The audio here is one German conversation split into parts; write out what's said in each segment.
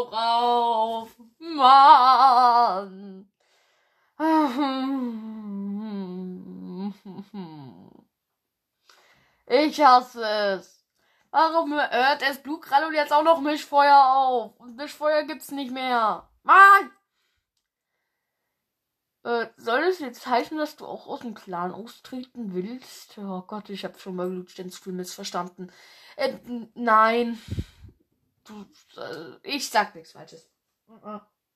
doch auf. Mann. Ich hasse es. Warum hört es Blutkrall jetzt auch noch Mischfeuer auf? Und Mischfeuer gibt's nicht mehr. Mann! Äh, soll es jetzt heißen, dass du auch aus dem Clan austreten willst? Oh Gott, ich habe schon mal Blutsteinstream missverstanden. Äh, nein. Äh, ich sag nichts Falsches.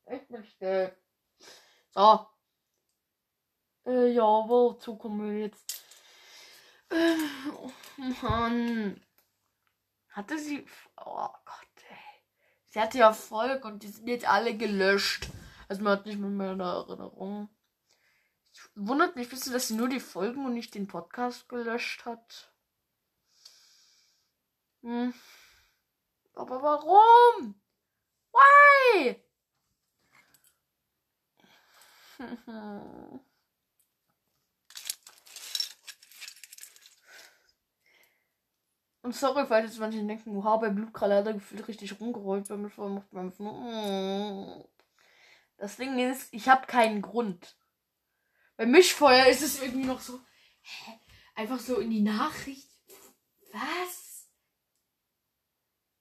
Ich bin still. So. Äh, ja, wozu kommen wir jetzt? Äh, oh Mann. Hatte sie. Oh Gott, ey. Sie hatte ja Erfolg und die sind jetzt alle gelöscht. Also man hat nicht mehr eine Erinnerung. Wundert mich, wisst dass sie nur die Folgen und nicht den Podcast gelöscht hat? Hm. Aber warum? Why? Und sorry, falls jetzt manche denken, wow, bei Blutkralle hat er gefühlt richtig rumgerollt, mit macht man Das Ding ist, ich habe keinen Grund. Bei Mischfeuer ist es irgendwie noch so, hä? Einfach so in die Nachricht. Was?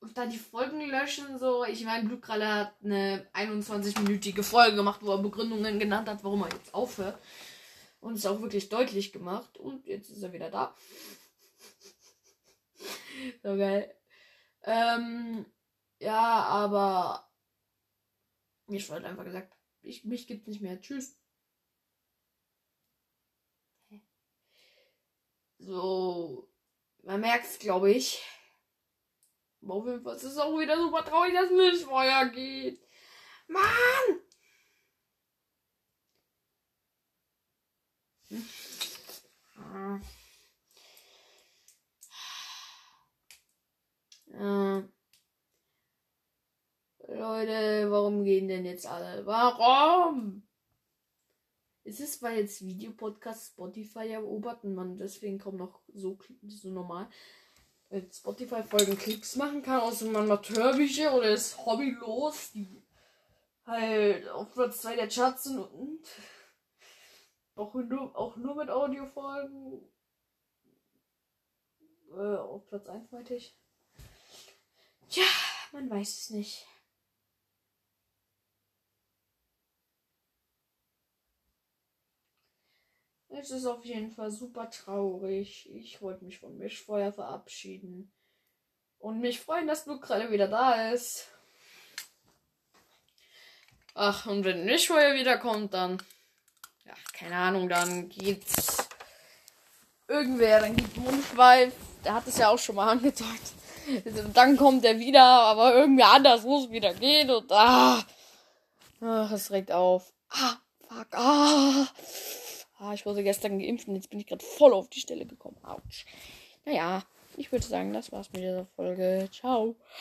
Und dann die Folgen löschen, so. Ich meine, Blutkralle hat eine 21-minütige Folge gemacht, wo er Begründungen genannt hat, warum er jetzt aufhört. Und es auch wirklich deutlich gemacht. Und jetzt ist er wieder da. so geil. Ähm, ja, aber mir wurde einfach gesagt, ich, mich gibt nicht mehr. Tschüss. So, man merkt es, glaube ich. Aber es ist auch wieder super traurig, dass Milchfeuer geht. Mann! Hm. Äh. Leute, warum gehen denn jetzt alle? Warum? Ist es, weil jetzt Videopodcast Spotify erobert und man deswegen kaum noch so, so normal Spotify-Folgen Klicks machen kann, außer man macht Hörbücher oder ist hobbylos, die halt auf Platz 2 der Charts sind und auch nur, auch nur mit Audiofolgen äh, auf Platz 1 meinte ich. Ja, man weiß es nicht. Es ist auf jeden Fall super traurig. Ich wollte mich von Mischfeuer verabschieden. Und mich freuen, dass gerade wieder da ist. Ach, und wenn Mischfeuer wiederkommt, dann. Ja, keine Ahnung, dann geht's. Irgendwer, dann gibt Mundschweif. Der hat es ja auch schon mal angedeutet. Dann kommt er wieder, aber irgendwie anders muss wieder gehen und ah. Ach, es regt auf. Ah, fuck, ah. Ah, ich wurde gestern geimpft und jetzt bin ich gerade voll auf die Stelle gekommen. Autsch. Naja, ich würde sagen, das war's mit dieser Folge. Ciao.